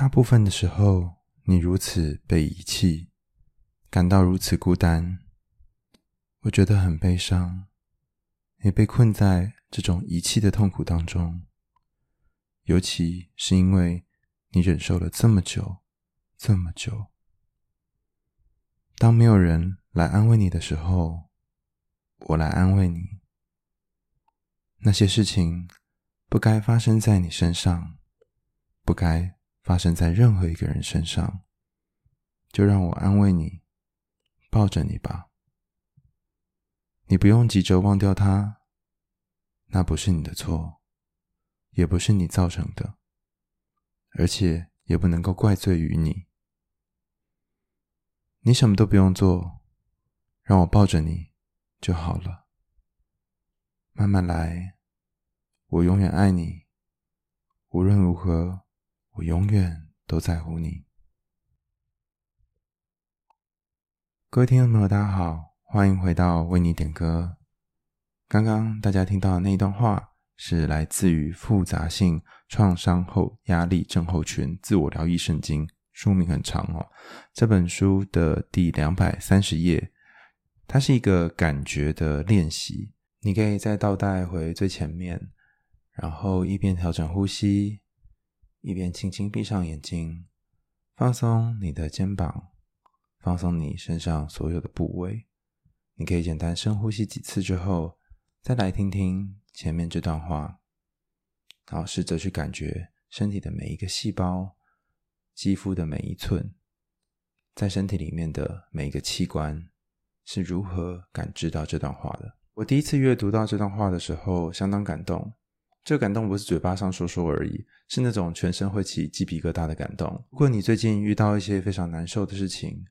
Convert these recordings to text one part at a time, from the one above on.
大部分的时候，你如此被遗弃，感到如此孤单，我觉得很悲伤。你被困在这种遗弃的痛苦当中，尤其是因为你忍受了这么久，这么久。当没有人来安慰你的时候，我来安慰你。那些事情不该发生在你身上，不该发生在任何一个人身上，就让我安慰你，抱着你吧。你不用急着忘掉他，那不是你的错，也不是你造成的，而且也不能够怪罪于你。你什么都不用做，让我抱着你就好了。慢慢来，我永远爱你，无论如何，我永远都在乎你。各位听众朋友，大家好。欢迎回到为你点歌。刚刚大家听到的那一段话，是来自于《复杂性创伤后压力症候群自我疗愈圣经》，书名很长哦。这本书的第两百三十页，它是一个感觉的练习。你可以再倒带回最前面，然后一边调整呼吸，一边轻轻闭上眼睛，放松你的肩膀，放松你身上所有的部位。你可以简单深呼吸几次之后，再来听听前面这段话，然后试着去感觉身体的每一个细胞、肌肤的每一寸，在身体里面的每一个器官是如何感知到这段话的。我第一次阅读到这段话的时候，相当感动。这个感动不是嘴巴上说说而已，是那种全身会起鸡皮疙瘩的感动。如果你最近遇到一些非常难受的事情，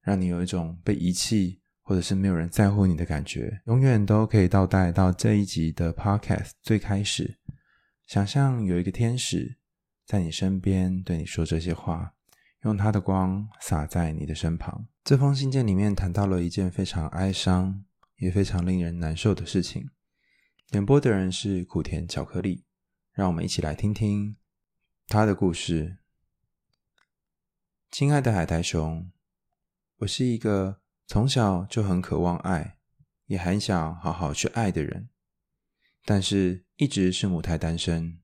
让你有一种被遗弃，或者是没有人在乎你的感觉，永远都可以倒带到这一集的 Podcast 最开始。想象有一个天使在你身边对你说这些话，用他的光洒在你的身旁。这封信件里面谈到了一件非常哀伤也非常令人难受的事情。点播的人是苦甜巧克力，让我们一起来听听他的故事。亲爱的海苔熊，我是一个。从小就很渴望爱，也很想好好去爱的人，但是一直是母胎单身。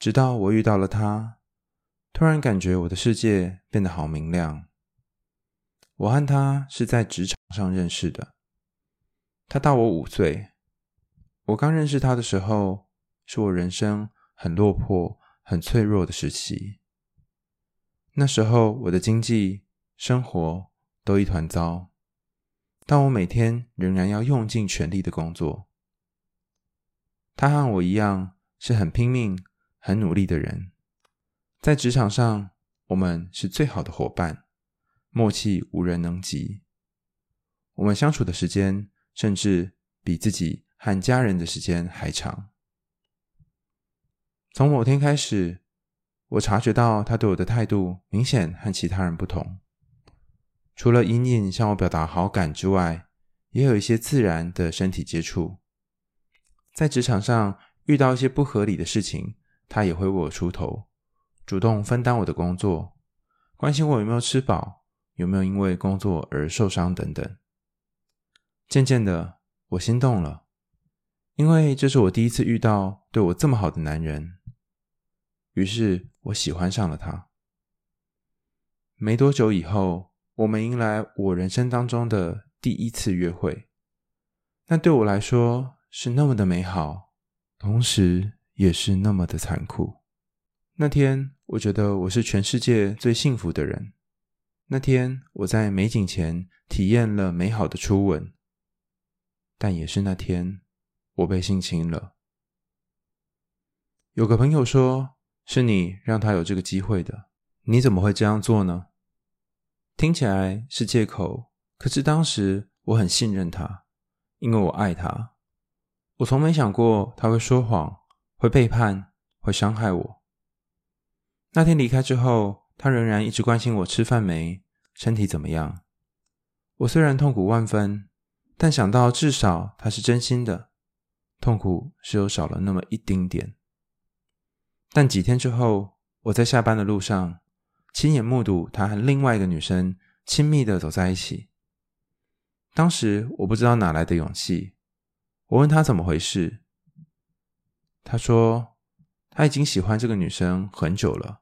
直到我遇到了他，突然感觉我的世界变得好明亮。我和他是在职场上认识的，他大我五岁。我刚认识他的时候，是我人生很落魄、很脆弱的时期。那时候我的经济生活。都一团糟，但我每天仍然要用尽全力的工作。他和我一样是很拼命、很努力的人，在职场上我们是最好的伙伴，默契无人能及。我们相处的时间甚至比自己和家人的时间还长。从某天开始，我察觉到他对我的态度明显和其他人不同。除了隐隐向我表达好感之外，也有一些自然的身体接触。在职场上遇到一些不合理的事情，他也会为我出头，主动分担我的工作，关心我有没有吃饱，有没有因为工作而受伤等等。渐渐的，我心动了，因为这是我第一次遇到对我这么好的男人。于是我喜欢上了他。没多久以后，我们迎来我人生当中的第一次约会，那对我来说是那么的美好，同时也是那么的残酷。那天，我觉得我是全世界最幸福的人。那天，我在美景前体验了美好的初吻，但也是那天，我被性侵了。有个朋友说，是你让他有这个机会的，你怎么会这样做呢？听起来是借口，可是当时我很信任他，因为我爱他。我从没想过他会说谎、会背叛、会伤害我。那天离开之后，他仍然一直关心我吃饭没、身体怎么样。我虽然痛苦万分，但想到至少他是真心的，痛苦是有少了那么一丁点。但几天之后，我在下班的路上，亲眼目睹他和另外一个女生亲密的走在一起。当时我不知道哪来的勇气，我问他怎么回事。他说他已经喜欢这个女生很久了，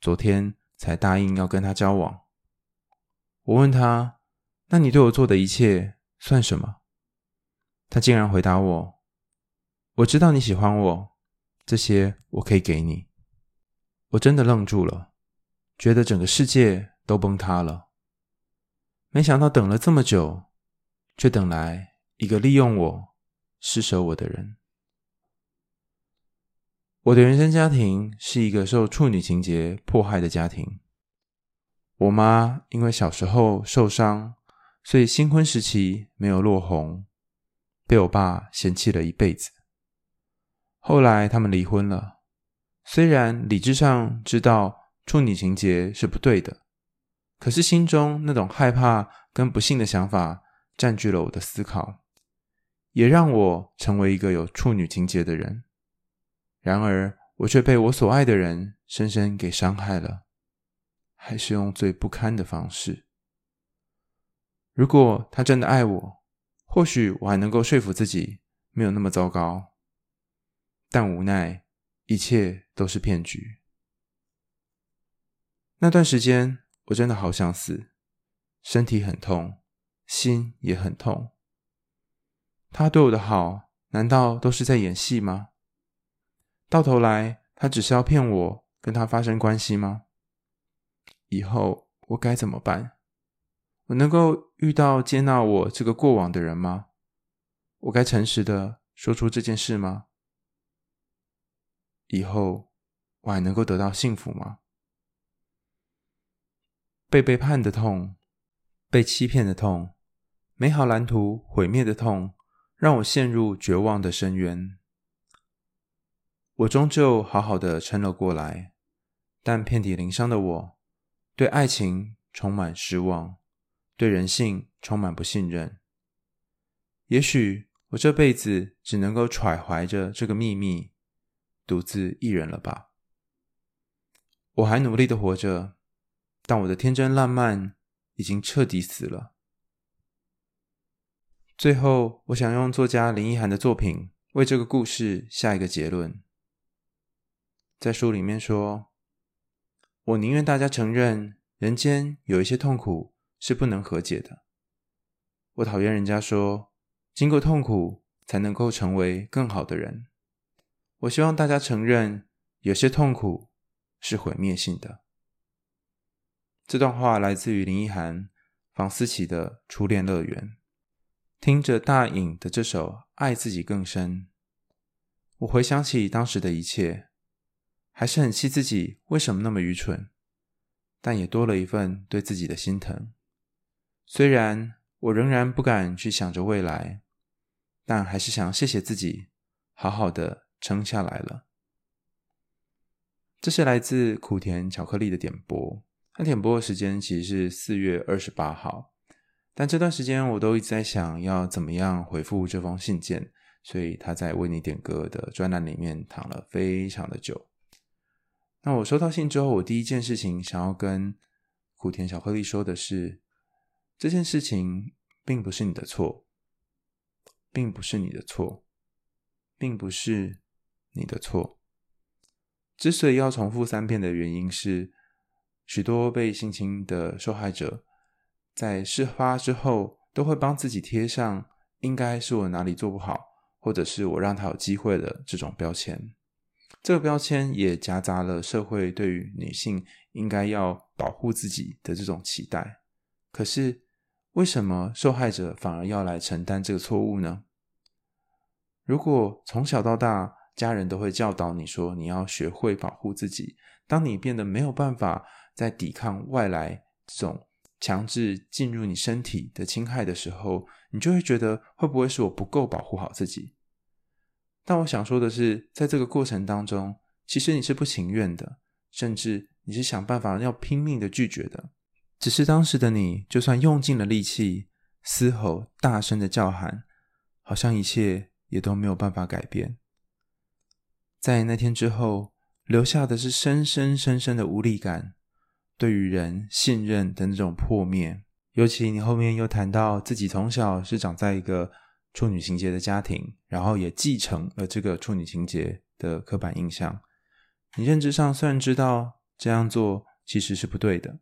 昨天才答应要跟她交往。我问他：“那你对我做的一切算什么？”他竟然回答我：“我知道你喜欢我，这些我可以给你。”我真的愣住了，觉得整个世界都崩塌了。没想到等了这么久，却等来一个利用我、施舍我的人。我的原生家庭是一个受处女情结迫害的家庭。我妈因为小时候受伤，所以新婚时期没有落红，被我爸嫌弃了一辈子。后来他们离婚了，虽然理智上知道处女情结是不对的，可是心中那种害怕跟不幸的想法占据了我的思考，也让我成为一个有处女情结的人。然而，我却被我所爱的人深深给伤害了。还是用最不堪的方式。如果他真的爱我，或许我还能够说服自己没有那么糟糕。但无奈，一切都是骗局。那段时间，我真的好想死，身体很痛，心也很痛。他对我的好，难道都是在演戏吗？到头来，他只是要骗我跟他发生关系吗？以后我该怎么办？我能够遇到接纳我这个过往的人吗？我该诚实的说出这件事吗？以后我还能够得到幸福吗？被背叛的痛，被欺骗的痛，美好蓝图毁灭的痛，让我陷入绝望的深渊。我终究好好的撑了过来，但遍体鳞伤的我。对爱情充满失望，对人性充满不信任。也许我这辈子只能够揣怀着这个秘密，独自一人了吧。我还努力的活着，但我的天真烂漫已经彻底死了。最后，我想用作家林奕含的作品为这个故事下一个结论。在书里面说。我宁愿大家承认，人间有一些痛苦是不能和解的。我讨厌人家说，经过痛苦才能够成为更好的人。我希望大家承认，有些痛苦是毁灭性的。这段话来自于林奕涵、房思琪的《初恋乐园》。听着大隐的这首《爱自己更深》，我回想起当时的一切。还是很气自己为什么那么愚蠢，但也多了一份对自己的心疼。虽然我仍然不敢去想着未来，但还是想谢谢自己，好好的撑下来了。这是来自苦甜巧克力的点播，他点播的时间其实是四月二十八号，但这段时间我都一直在想要怎么样回复这封信件，所以他在为你点歌的专栏里面躺了非常的久。那我收到信之后，我第一件事情想要跟苦甜巧克力说的是，这件事情并不是你的错，并不是你的错，并不是你的错。之所以要重复三遍的原因是，许多被性侵的受害者在事发之后都会帮自己贴上“应该是我哪里做不好”或者是我让他有机会的这种标签。这个标签也夹杂了社会对于女性应该要保护自己的这种期待。可是，为什么受害者反而要来承担这个错误呢？如果从小到大，家人都会教导你说你要学会保护自己，当你变得没有办法再抵抗外来这种强制进入你身体的侵害的时候，你就会觉得会不会是我不够保护好自己？但我想说的是，在这个过程当中，其实你是不情愿的，甚至你是想办法要拼命的拒绝的。只是当时的你，就算用尽了力气，嘶吼、大声的叫喊，好像一切也都没有办法改变。在那天之后，留下的是深深深深的无力感，对于人信任的那种破灭。尤其你后面又谈到自己从小是长在一个处女情结的家庭，然后也继承了这个处女情结的刻板印象。你认知上虽然知道这样做其实是不对的，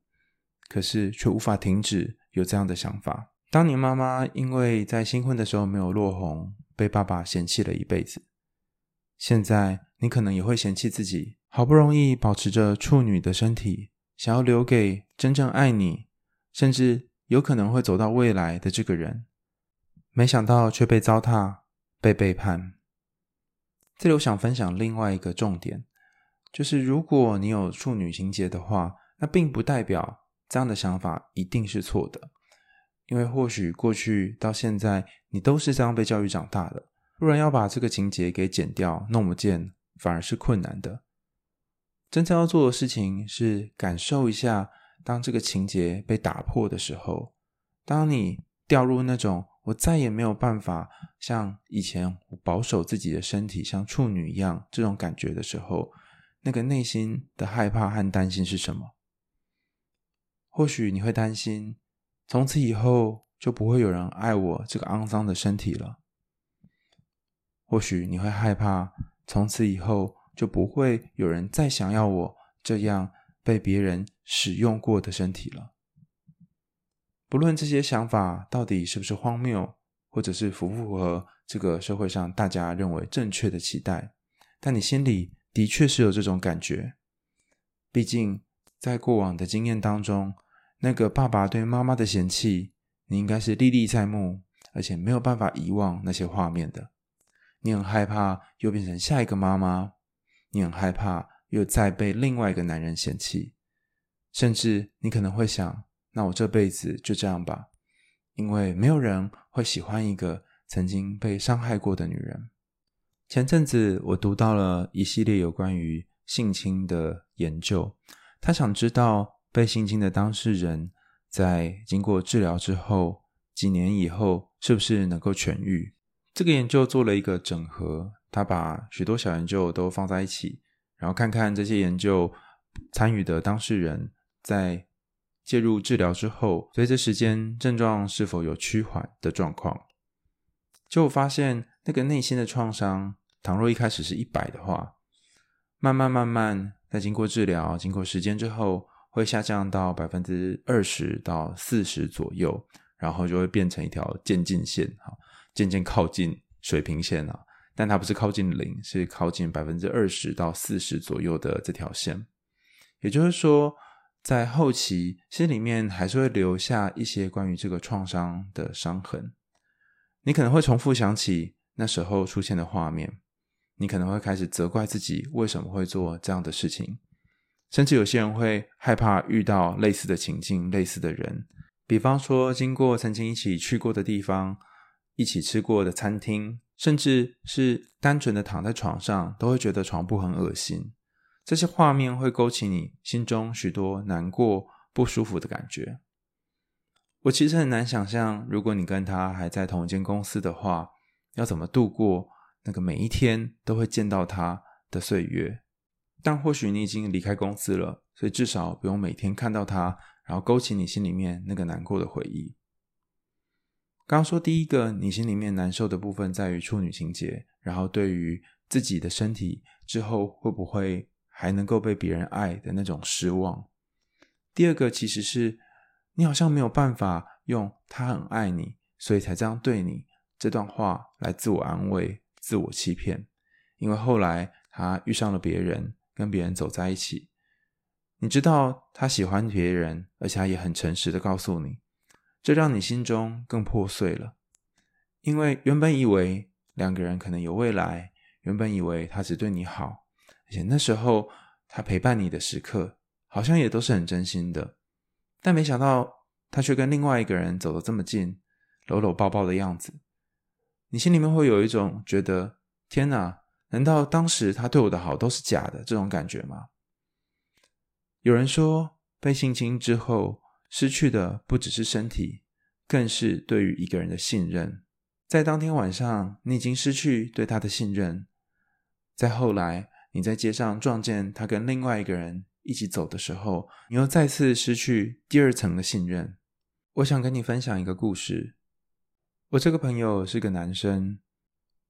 可是却无法停止有这样的想法。当年妈妈因为在新婚的时候没有落红，被爸爸嫌弃了一辈子。现在你可能也会嫌弃自己，好不容易保持着处女的身体，想要留给真正爱你，甚至有可能会走到未来的这个人，没想到却被糟蹋、被背叛。这里我想分享另外一个重点，就是如果你有处女情结的话，那并不代表这样的想法一定是错的，因为或许过去到现在你都是这样被教育长大的。不然要把这个情节给剪掉、弄不见，反而是困难的。真正要做的事情是感受一下，当这个情节被打破的时候，当你掉入那种我再也没有办法像以前保守自己的身体，像处女一样这种感觉的时候，那个内心的害怕和担心是什么？或许你会担心，从此以后就不会有人爱我这个肮脏的身体了。或许你会害怕，从此以后就不会有人再想要我这样被别人使用过的身体了。不论这些想法到底是不是荒谬，或者是符不符合这个社会上大家认为正确的期待，但你心里的确是有这种感觉。毕竟在过往的经验当中，那个爸爸对妈妈的嫌弃，你应该是历历在目，而且没有办法遗忘那些画面的。你很害怕又变成下一个妈妈，你很害怕又再被另外一个男人嫌弃，甚至你可能会想：那我这辈子就这样吧，因为没有人会喜欢一个曾经被伤害过的女人。前阵子我读到了一系列有关于性侵的研究，他想知道被性侵的当事人在经过治疗之后，几年以后是不是能够痊愈。这个研究做了一个整合，他把许多小研究都放在一起，然后看看这些研究参与的当事人在介入治疗之后，随着时间症状是否有趋缓的状况。就发现那个内心的创伤，倘若一开始是一百的话，慢慢慢慢在经过治疗、经过时间之后，会下降到百分之二十到四十左右，然后就会变成一条渐进线，哈。渐渐靠近水平线了，但它不是靠近零，是靠近百分之二十到四十左右的这条线。也就是说，在后期心里面还是会留下一些关于这个创伤的伤痕。你可能会重复想起那时候出现的画面，你可能会开始责怪自己为什么会做这样的事情，甚至有些人会害怕遇到类似的情境、类似的人，比方说经过曾经一起去过的地方。一起吃过的餐厅，甚至是单纯的躺在床上，都会觉得床铺很恶心。这些画面会勾起你心中许多难过、不舒服的感觉。我其实很难想象，如果你跟他还在同一间公司的话，要怎么度过那个每一天都会见到他的岁月。但或许你已经离开公司了，所以至少不用每天看到他，然后勾起你心里面那个难过的回忆。刚说第一个，你心里面难受的部分在于处女情结，然后对于自己的身体之后会不会还能够被别人爱的那种失望。第二个其实是你好像没有办法用“他很爱你，所以才这样对你”这段话来自我安慰、自我欺骗，因为后来他遇上了别人，跟别人走在一起，你知道他喜欢别人，而且他也很诚实的告诉你。这让你心中更破碎了，因为原本以为两个人可能有未来，原本以为他只对你好，而且那时候他陪伴你的时刻好像也都是很真心的，但没想到他却跟另外一个人走得这么近，搂搂抱抱的样子，你心里面会有一种觉得天哪，难道当时他对我的好都是假的这种感觉吗？有人说被性侵之后。失去的不只是身体，更是对于一个人的信任。在当天晚上，你已经失去对他的信任；在后来，你在街上撞见他跟另外一个人一起走的时候，你又再次失去第二层的信任。我想跟你分享一个故事。我这个朋友是个男生，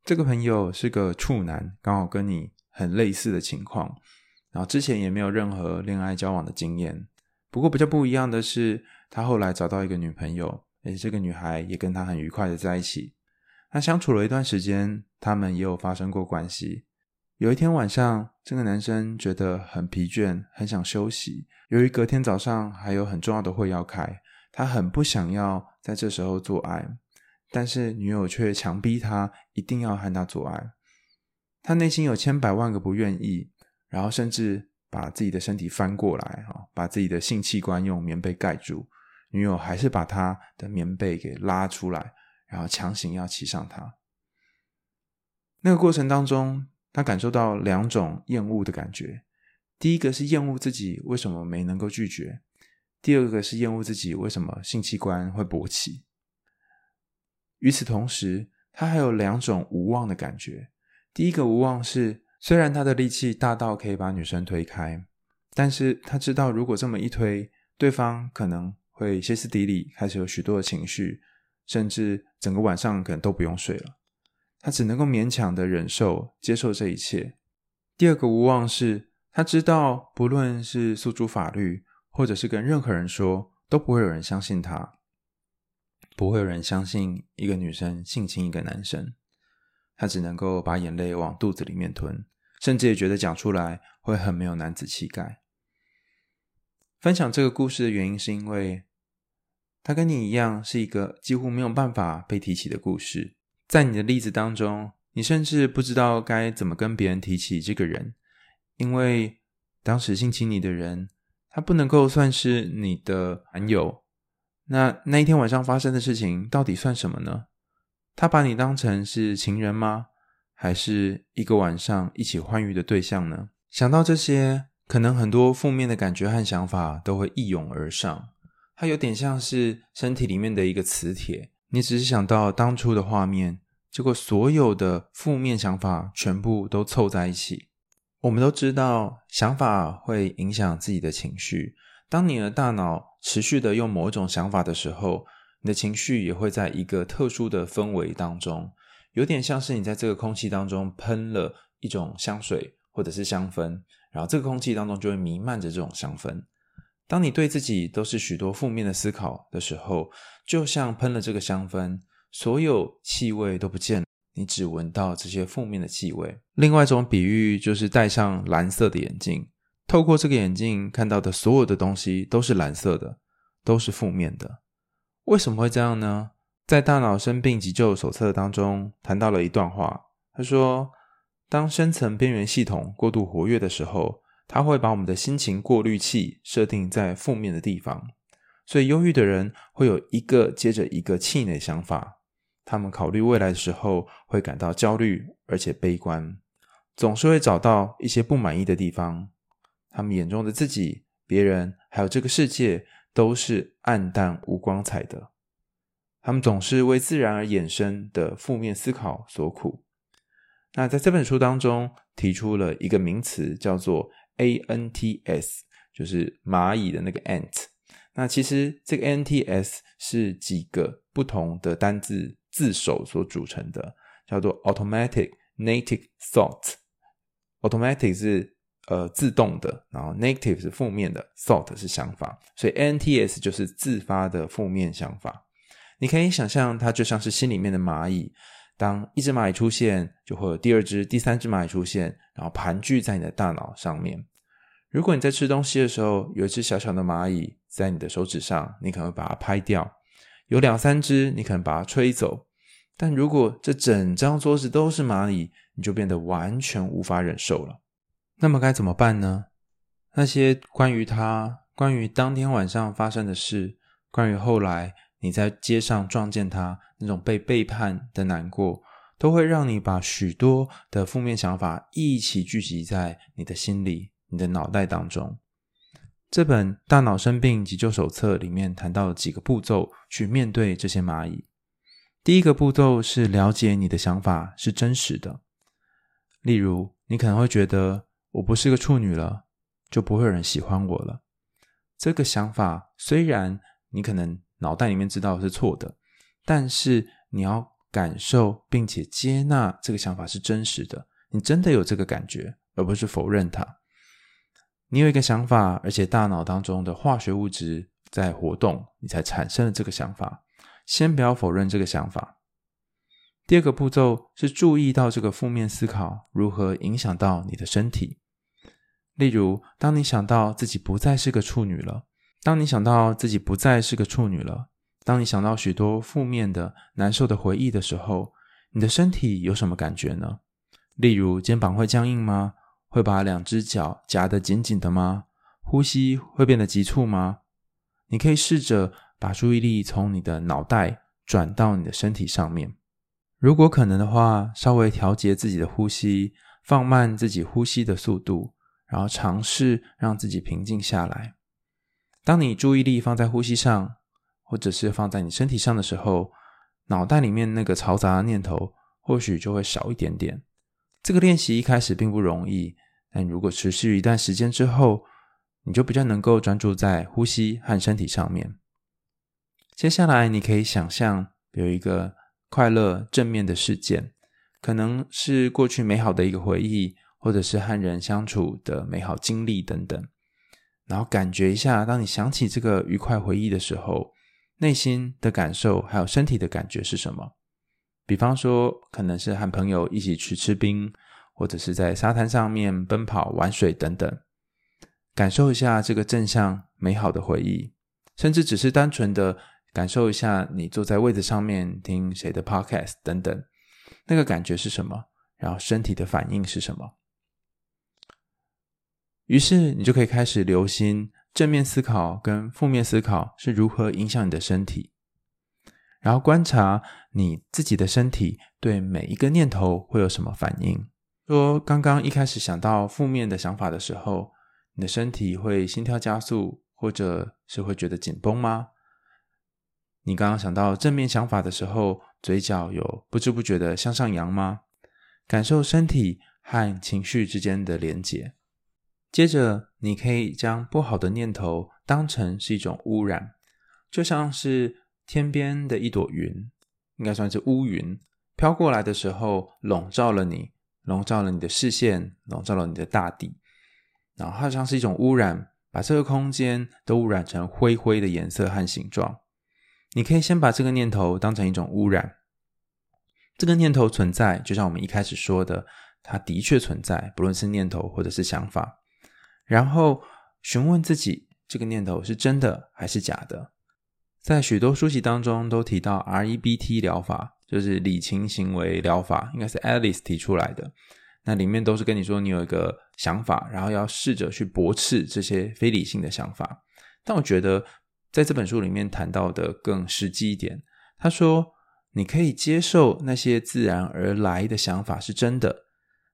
这个朋友是个处男，刚好跟你很类似的情况，然后之前也没有任何恋爱交往的经验。不过比较不一样的是，他后来找到一个女朋友，而且这个女孩也跟他很愉快的在一起。那相处了一段时间，他们也有发生过关系。有一天晚上，这个男生觉得很疲倦，很想休息。由于隔天早上还有很重要的会要开，他很不想要在这时候做爱。但是女友却强逼他一定要和他做爱，他内心有千百万个不愿意，然后甚至把自己的身体翻过来，把自己的性器官用棉被盖住，女友还是把他的棉被给拉出来，然后强行要骑上他。那个过程当中，他感受到两种厌恶的感觉，第一个是厌恶自己为什么没能够拒绝，第二个是厌恶自己为什么性器官会勃起。与此同时，他还有两种无望的感觉。第一个无望是，虽然他的力气大到可以把女生推开，但是他知道如果这么一推，对方可能会歇斯底里，开始有许多的情绪，甚至整个晚上可能都不用睡了。他只能够勉强的忍受、接受这一切。第二个无望是，他知道不论是诉诸法律，或者是跟任何人说，都不会有人相信他。不会有人相信一个女生性侵一个男生，他只能够把眼泪往肚子里面吞，甚至也觉得讲出来会很没有男子气概。分享这个故事的原因是因为，他跟你一样是一个几乎没有办法被提起的故事。在你的例子当中，你甚至不知道该怎么跟别人提起这个人，因为当时性侵你的人，他不能够算是你的男友。那那一天晚上发生的事情到底算什么呢？他把你当成是情人吗？还是一个晚上一起欢愉的对象呢？想到这些，可能很多负面的感觉和想法都会一涌而上。它有点像是身体里面的一个磁铁，你只是想到当初的画面，结果所有的负面想法全部都凑在一起。我们都知道，想法会影响自己的情绪。当你的大脑持续的用某种想法的时候，你的情绪也会在一个特殊的氛围当中，有点像是你在这个空气当中喷了一种香水或者是香氛，然后这个空气当中就会弥漫着这种香氛。当你对自己都是许多负面的思考的时候，就像喷了这个香氛，所有气味都不见，你只闻到这些负面的气味。另外一种比喻就是戴上蓝色的眼镜。透过这个眼镜看到的所有的东西都是蓝色的，都是负面的。为什么会这样呢？在《大脑生病急救手册》当中谈到了一段话，他说：“当深层边缘系统过度活跃的时候，它会把我们的心情过滤器设定在负面的地方。所以，忧郁的人会有一个接着一个气馁想法。他们考虑未来的时候会感到焦虑，而且悲观，总是会找到一些不满意的地方。”他们眼中的自己、别人，还有这个世界，都是暗淡无光彩的。他们总是为自然而衍生的负面思考所苦。那在这本书当中，提出了一个名词，叫做 ANTS，就是蚂蚁的那个 ant。那其实这个 ANTS 是几个不同的单字字首所组成的，叫做 Automatic Native Thought。Automatic 是呃，自动的，然后 negative 是负面的，thought 是想法，所以 N T S 就是自发的负面想法。你可以想象它就像是心里面的蚂蚁，当一只蚂蚁出现，就会有第二只、第三只蚂蚁出现，然后盘踞在你的大脑上面。如果你在吃东西的时候，有一只小小的蚂蚁在你的手指上，你可能会把它拍掉；有两三只，你可能把它吹走。但如果这整张桌子都是蚂蚁，你就变得完全无法忍受了。那么该怎么办呢？那些关于他、关于当天晚上发生的事、关于后来你在街上撞见他那种被背叛的难过，都会让你把许多的负面想法一起聚集在你的心里、你的脑袋当中。这本《大脑生病急救手册》里面谈到了几个步骤去面对这些蚂蚁。第一个步骤是了解你的想法是真实的，例如你可能会觉得。我不是个处女了，就不会有人喜欢我了。这个想法虽然你可能脑袋里面知道是错的，但是你要感受并且接纳这个想法是真实的，你真的有这个感觉，而不是否认它。你有一个想法，而且大脑当中的化学物质在活动，你才产生了这个想法。先不要否认这个想法。第二个步骤是注意到这个负面思考如何影响到你的身体。例如，当你想到自己不再是个处女了，当你想到自己不再是个处女了，当你想到许多负面的、难受的回忆的时候，你的身体有什么感觉呢？例如，肩膀会僵硬吗？会把两只脚夹得紧紧的吗？呼吸会变得急促吗？你可以试着把注意力从你的脑袋转到你的身体上面。如果可能的话，稍微调节自己的呼吸，放慢自己呼吸的速度，然后尝试让自己平静下来。当你注意力放在呼吸上，或者是放在你身体上的时候，脑袋里面那个嘈杂的念头或许就会少一点点。这个练习一开始并不容易，但如果持续一段时间之后，你就比较能够专注在呼吸和身体上面。接下来，你可以想象有一个快乐正面的事件，可能是过去美好的一个回忆，或者是和人相处的美好经历等等。然后感觉一下，当你想起这个愉快回忆的时候，内心的感受还有身体的感觉是什么？比方说，可能是和朋友一起去吃冰，或者是在沙滩上面奔跑、玩水等等，感受一下这个正向美好的回忆，甚至只是单纯的感受一下你坐在位子上面听谁的 podcast 等等，那个感觉是什么？然后身体的反应是什么？于是你就可以开始留心正面思考跟负面思考是如何影响你的身体。然后观察你自己的身体对每一个念头会有什么反应。说刚刚一开始想到负面的想法的时候，你的身体会心跳加速，或者是会觉得紧绷吗？你刚刚想到正面想法的时候，嘴角有不知不觉的向上扬吗？感受身体和情绪之间的连结。接着，你可以将不好的念头当成是一种污染，就像是。天边的一朵云，应该算是乌云，飘过来的时候，笼罩了你，笼罩了你的视线，笼罩了你的大地，然后它像是一种污染，把这个空间都污染成灰灰的颜色和形状。你可以先把这个念头当成一种污染，这个念头存在，就像我们一开始说的，它的确存在，不论是念头或者是想法。然后询问自己，这个念头是真的还是假的？在许多书籍当中都提到 REBT 疗法，就是理情行为疗法，应该是 Alice 提出来的。那里面都是跟你说，你有一个想法，然后要试着去驳斥这些非理性的想法。但我觉得在这本书里面谈到的更实际一点。他说，你可以接受那些自然而来的想法是真的，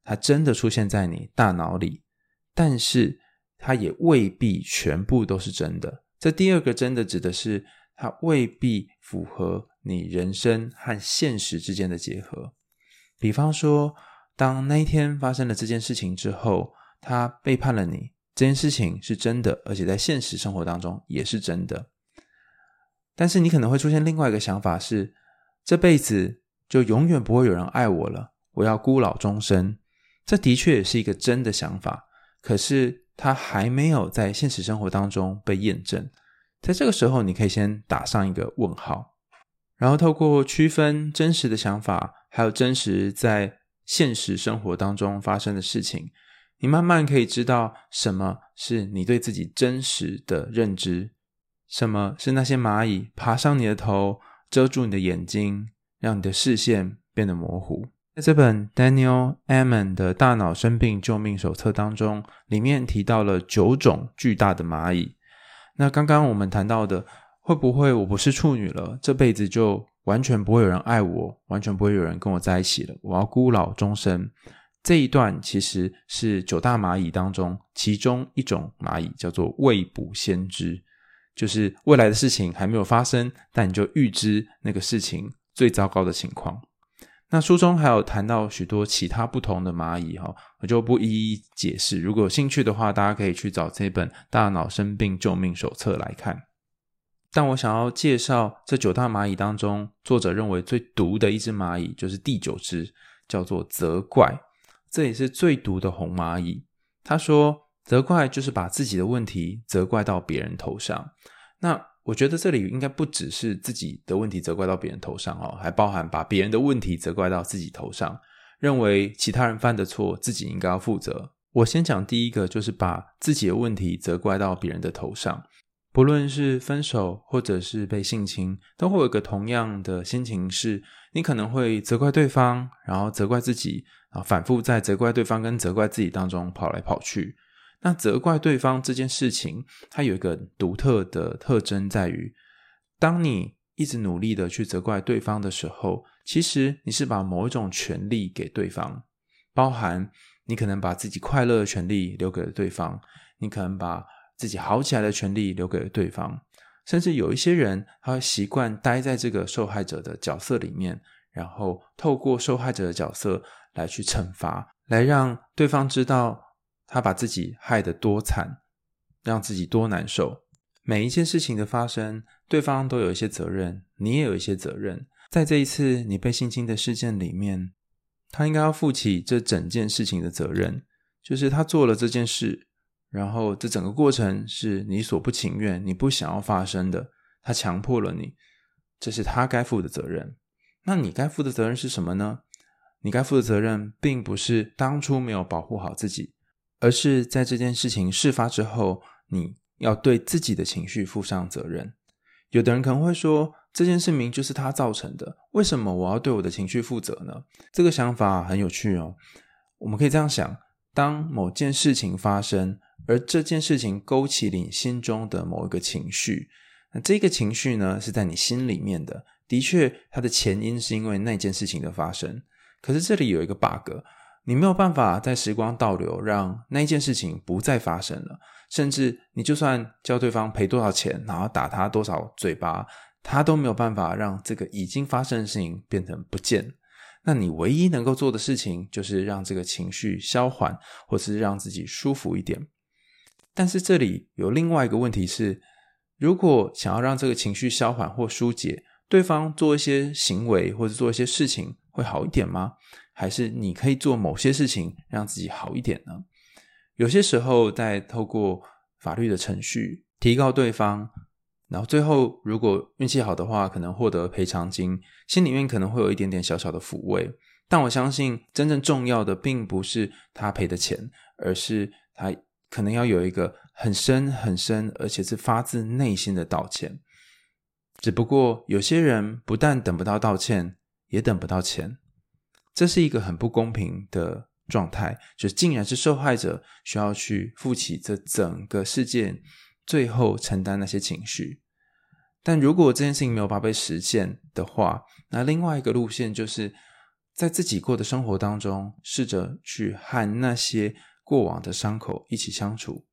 它真的出现在你大脑里，但是它也未必全部都是真的。这第二个真的指的是。它未必符合你人生和现实之间的结合。比方说，当那一天发生了这件事情之后，他背叛了你，这件事情是真的，而且在现实生活当中也是真的。但是你可能会出现另外一个想法是，这辈子就永远不会有人爱我了，我要孤老终生。这的确也是一个真的想法，可是它还没有在现实生活当中被验证。在这个时候，你可以先打上一个问号，然后透过区分真实的想法，还有真实在现实生活当中发生的事情，你慢慢可以知道什么是你对自己真实的认知，什么是那些蚂蚁爬上你的头，遮住你的眼睛，让你的视线变得模糊。在这本 Daniel Amen 的大脑生病救命手册当中，里面提到了九种巨大的蚂蚁。那刚刚我们谈到的，会不会我不是处女了，这辈子就完全不会有人爱我，完全不会有人跟我在一起了，我要孤老终生？这一段其实是九大蚂蚁当中其中一种蚂蚁，叫做未卜先知，就是未来的事情还没有发生，但你就预知那个事情最糟糕的情况。那书中还有谈到许多其他不同的蚂蚁哈，我就不一一解释。如果有兴趣的话，大家可以去找这本《大脑生病救命手册》来看。但我想要介绍这九大蚂蚁当中，作者认为最毒的一只蚂蚁，就是第九只，叫做责怪。这也是最毒的红蚂蚁。他说，责怪就是把自己的问题责怪到别人头上。那我觉得这里应该不只是自己的问题责怪到别人头上哦，还包含把别人的问题责怪到自己头上，认为其他人犯的错自己应该要负责。我先讲第一个，就是把自己的问题责怪到别人的头上。不论是分手或者是被性侵，都会有一个同样的心情是，你可能会责怪对方，然后责怪自己，啊，反复在责怪对方跟责怪自己当中跑来跑去。那责怪对方这件事情，它有一个独特的特征，在于，当你一直努力的去责怪对方的时候，其实你是把某一种权利给对方，包含你可能把自己快乐的权利留给了对方，你可能把自己好起来的权利留给了对方，甚至有一些人，他会习惯待在这个受害者的角色里面，然后透过受害者的角色来去惩罚，来让对方知道。他把自己害得多惨，让自己多难受。每一件事情的发生，对方都有一些责任，你也有一些责任。在这一次你被性侵的事件里面，他应该要负起这整件事情的责任，就是他做了这件事，然后这整个过程是你所不情愿、你不想要发生的，他强迫了你，这是他该负的责任。那你该负的责任是什么呢？你该负的责任，并不是当初没有保护好自己。而是在这件事情事发之后，你要对自己的情绪负上责任。有的人可能会说，这件事明就是他造成的，为什么我要对我的情绪负责呢？这个想法很有趣哦。我们可以这样想：当某件事情发生，而这件事情勾起你心中的某一个情绪，那这个情绪呢，是在你心里面的。的确，它的前因是因为那件事情的发生。可是这里有一个 bug。你没有办法在时光倒流，让那一件事情不再发生了。甚至你就算叫对方赔多少钱，然后打他多少嘴巴，他都没有办法让这个已经发生的事情变成不见。那你唯一能够做的事情，就是让这个情绪消缓，或是让自己舒服一点。但是这里有另外一个问题是，如果想要让这个情绪消缓或疏解，对方做一些行为或者做一些事情，会好一点吗？还是你可以做某些事情让自己好一点呢？有些时候，在透过法律的程序提高对方，然后最后如果运气好的话，可能获得赔偿金，心里面可能会有一点点小小的抚慰。但我相信，真正重要的并不是他赔的钱，而是他可能要有一个很深很深，而且是发自内心的道歉。只不过有些人不但等不到道歉，也等不到钱。这是一个很不公平的状态，就竟然是受害者需要去负起这整个事件，最后承担那些情绪。但如果这件事情没有办法被实现的话，那另外一个路线就是在自己过的生活当中，试着去和那些过往的伤口一起相处。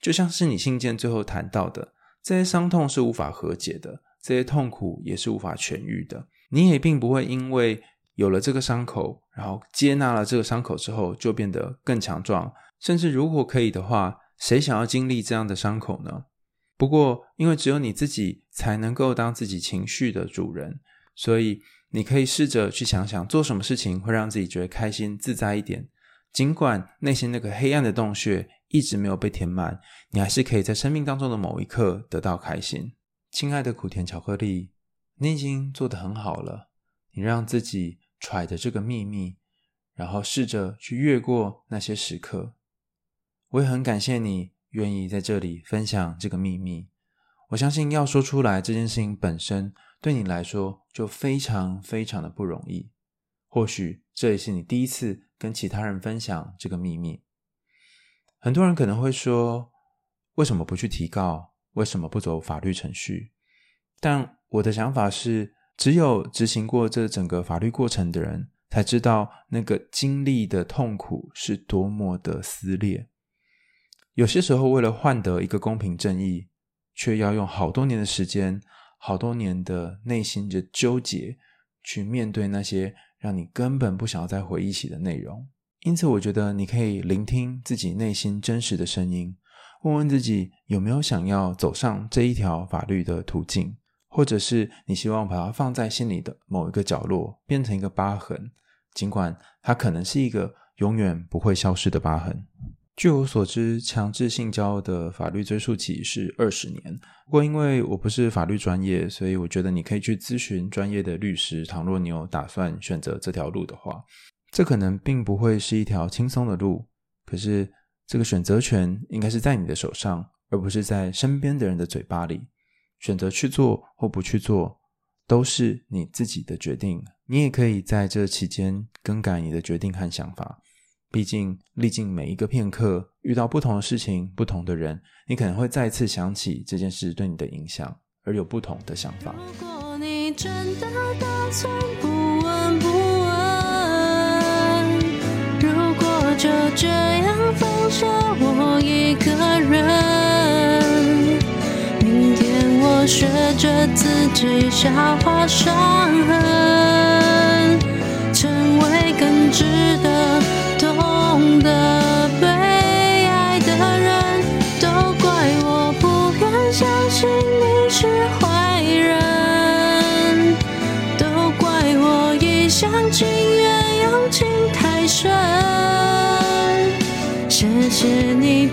就像是你信件最后谈到的，这些伤痛是无法和解的，这些痛苦也是无法痊愈的。你也并不会因为有了这个伤口，然后接纳了这个伤口之后，就变得更强壮。甚至如果可以的话，谁想要经历这样的伤口呢？不过，因为只有你自己才能够当自己情绪的主人，所以你可以试着去想想，做什么事情会让自己觉得开心自在一点。尽管内心那个黑暗的洞穴一直没有被填满，你还是可以在生命当中的某一刻得到开心。亲爱的苦甜巧克力，你已经做得很好了，你让自己。揣着这个秘密，然后试着去越过那些时刻。我也很感谢你愿意在这里分享这个秘密。我相信要说出来这件事情本身，对你来说就非常非常的不容易。或许这也是你第一次跟其他人分享这个秘密。很多人可能会说，为什么不去提告？为什么不走法律程序？但我的想法是，只有执行过这整个法律过程的人，才知道那个经历的痛苦是多么的撕裂。有些时候，为了换得一个公平正义，却要用好多年的时间、好多年的内心的纠结，去面对那些让你根本不想再回忆起的内容。因此，我觉得你可以聆听自己内心真实的声音，问问自己有没有想要走上这一条法律的途径，或者是你希望把它放在心里的某一个角落，变成一个疤痕，尽管它可能是一个永远不会消失的疤痕。据我所知，强制性交的法律追溯期是二十年。不过，因为我不是法律专业，所以我觉得你可以去咨询专业的律师。倘若你有打算选择这条路的话，这可能并不会是一条轻松的路。可是，这个选择权应该是在你的手上，而不是在身边的人的嘴巴里。选择去做或不去做，都是你自己的决定。你也可以在这期间更改你的决定和想法。毕竟，历经每一个片刻，遇到不同的事情、不同的人，你可能会再次想起这件事对你的影响，而有不同的想法。如果你真的打算不闻不问，如果就这样学着自己消化伤痕，成为更值得。懂得被爱的人，都怪我不愿相信你是坏人，都怪我一厢情愿，用情太深。谢谢你，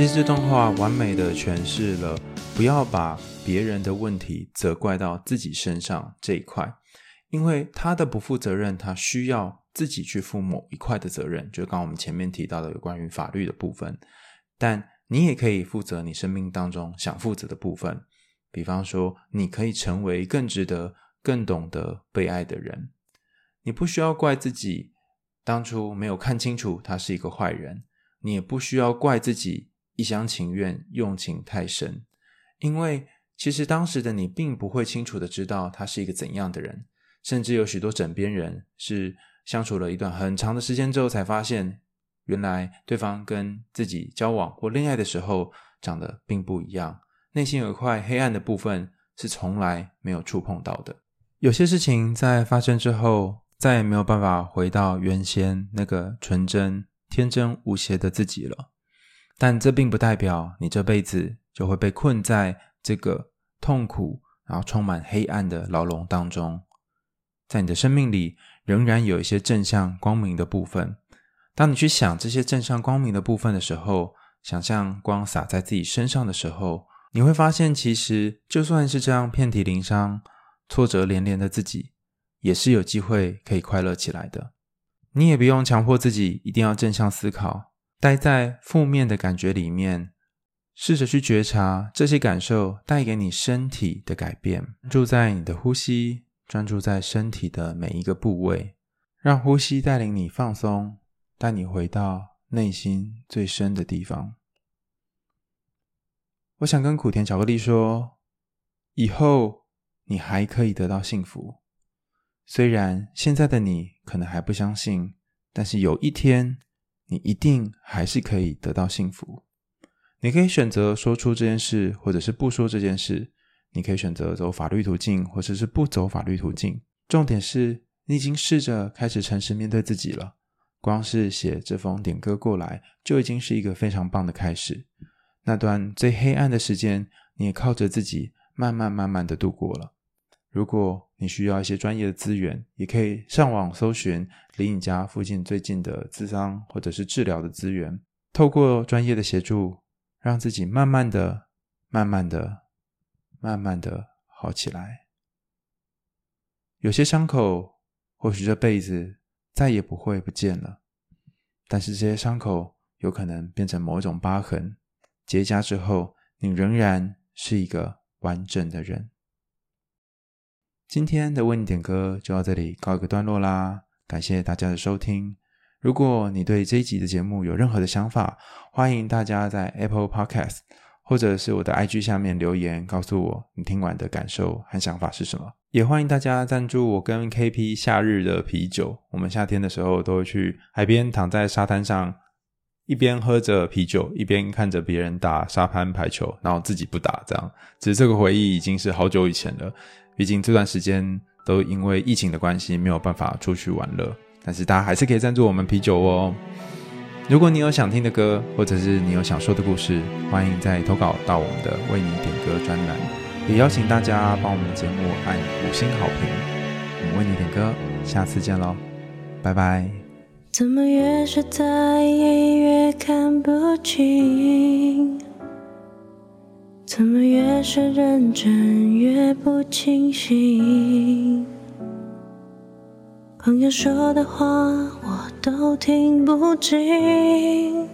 其实这段话完美的诠释了，不要把。别人的问题责怪到自己身上这一块，因为他的不负责任，他需要自己去负某一块的责任，就刚我们前面提到的有关于法律的部分。但你也可以负责你生命当中想负责的部分，比方说，你可以成为更值得、更懂得被爱的人。你不需要怪自己当初没有看清楚他是一个坏人，你也不需要怪自己一厢情愿、用情太深，因为。其实当时的你并不会清楚的知道他是一个怎样的人，甚至有许多枕边人是相处了一段很长的时间之后才发现，原来对方跟自己交往或恋爱的时候长得并不一样，内心有一块黑暗的部分是从来没有触碰到的。有些事情在发生之后，再也没有办法回到原先那个纯真、天真无邪的自己了，但这并不代表你这辈子就会被困在这个。痛苦，然后充满黑暗的牢笼当中，在你的生命里仍然有一些正向光明的部分。当你去想这些正向光明的部分的时候，想象光洒在自己身上的时候，你会发现，其实就算是这样遍体鳞伤、挫折连连的自己，也是有机会可以快乐起来的。你也不用强迫自己一定要正向思考，待在负面的感觉里面。试着去觉察这些感受带给你身体的改变，专注在你的呼吸，专注在身体的每一个部位，让呼吸带领你放松，带你回到内心最深的地方。我想跟苦甜巧克力说，以后你还可以得到幸福，虽然现在的你可能还不相信，但是有一天你一定还是可以得到幸福。你可以选择说出这件事，或者是不说这件事。你可以选择走法律途径，或者是不走法律途径。重点是你已经试着开始诚实面对自己了。光是写这封点歌过来，就已经是一个非常棒的开始。那段最黑暗的时间，你也靠着自己慢慢慢慢的度过了。如果你需要一些专业的资源，也可以上网搜寻离你家附近最近的咨商或者是治疗的资源，透过专业的协助。让自己慢慢的、慢慢的、慢慢的好起来。有些伤口或许这辈子再也不会不见了，但是这些伤口有可能变成某一种疤痕，结痂之后，你仍然是一个完整的人。今天的为你点歌就到这里告一个段落啦，感谢大家的收听。如果你对这一集的节目有任何的想法，欢迎大家在 Apple Podcast 或者是我的 IG 下面留言，告诉我你听完的感受和想法是什么。也欢迎大家赞助我跟 KP 夏日的啤酒。我们夏天的时候都会去海边，躺在沙滩上一边喝着啤酒，一边看着别人打沙滩排球，然后自己不打，这样。只是这个回忆已经是好久以前了，毕竟这段时间都因为疫情的关系没有办法出去玩乐。但是大家还是可以赞助我们啤酒哦。如果你有想听的歌，或者是你有想说的故事，欢迎再投稿到我们的为你点歌专栏，也邀请大家帮我们的节目按五星好评。我们为你点歌，下次见喽，拜拜。怎么越是在意越看不清？怎么越是认真越不清醒？朋友说的话我都听不进，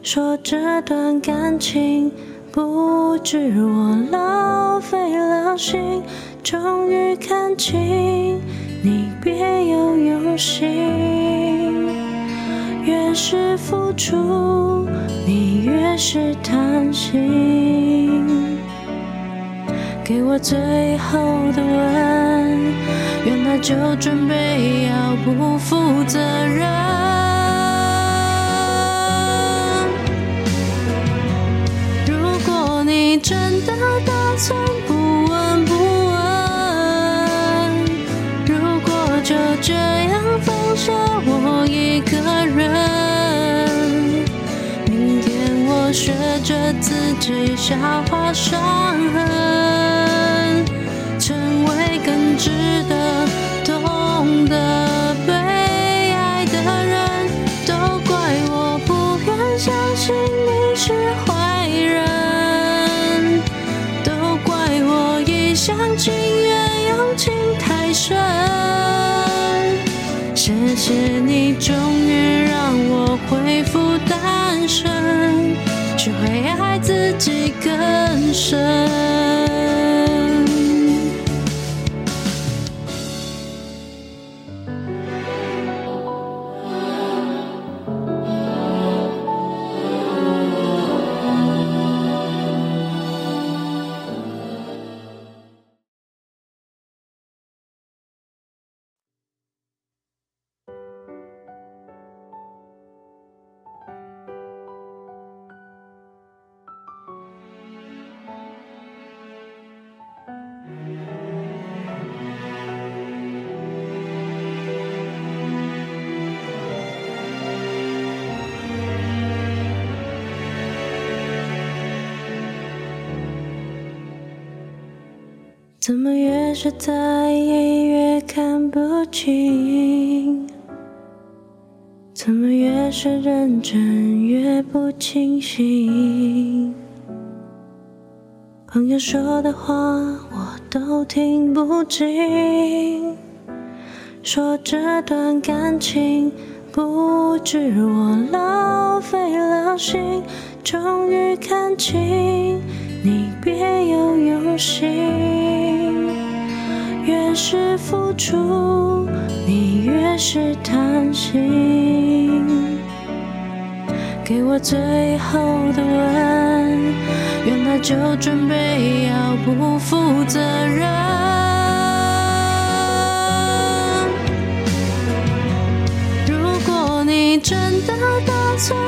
说这段感情不止我浪费了心，终于看清你别有用心。越是付出，你越是贪心，给我最后的吻。原来就准备要不负责任。如果你真的打算不闻不问，如果就这样放学着自己消化伤痕成为更值得懂得被爱的人都怪我不愿相信你是坏人都怪我一厢情愿用情太深谢谢。深怎么越是在意越看不清？怎么越是认真越不清醒？朋友说的话我都听不进，说这段感情不止我浪费了心，终于看清你别有用心。越是付出，你越是贪心。给我最后的吻，原来就准备要不负责任。如果你真的打算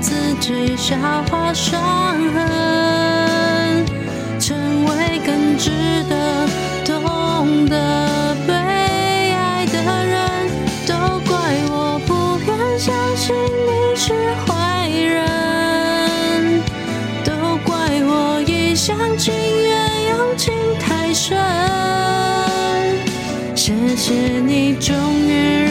自己消化伤痕，成为更值得懂得被爱的人。都怪我不愿相信你是坏人，都怪我一厢情愿，用情太深。谢谢你，终于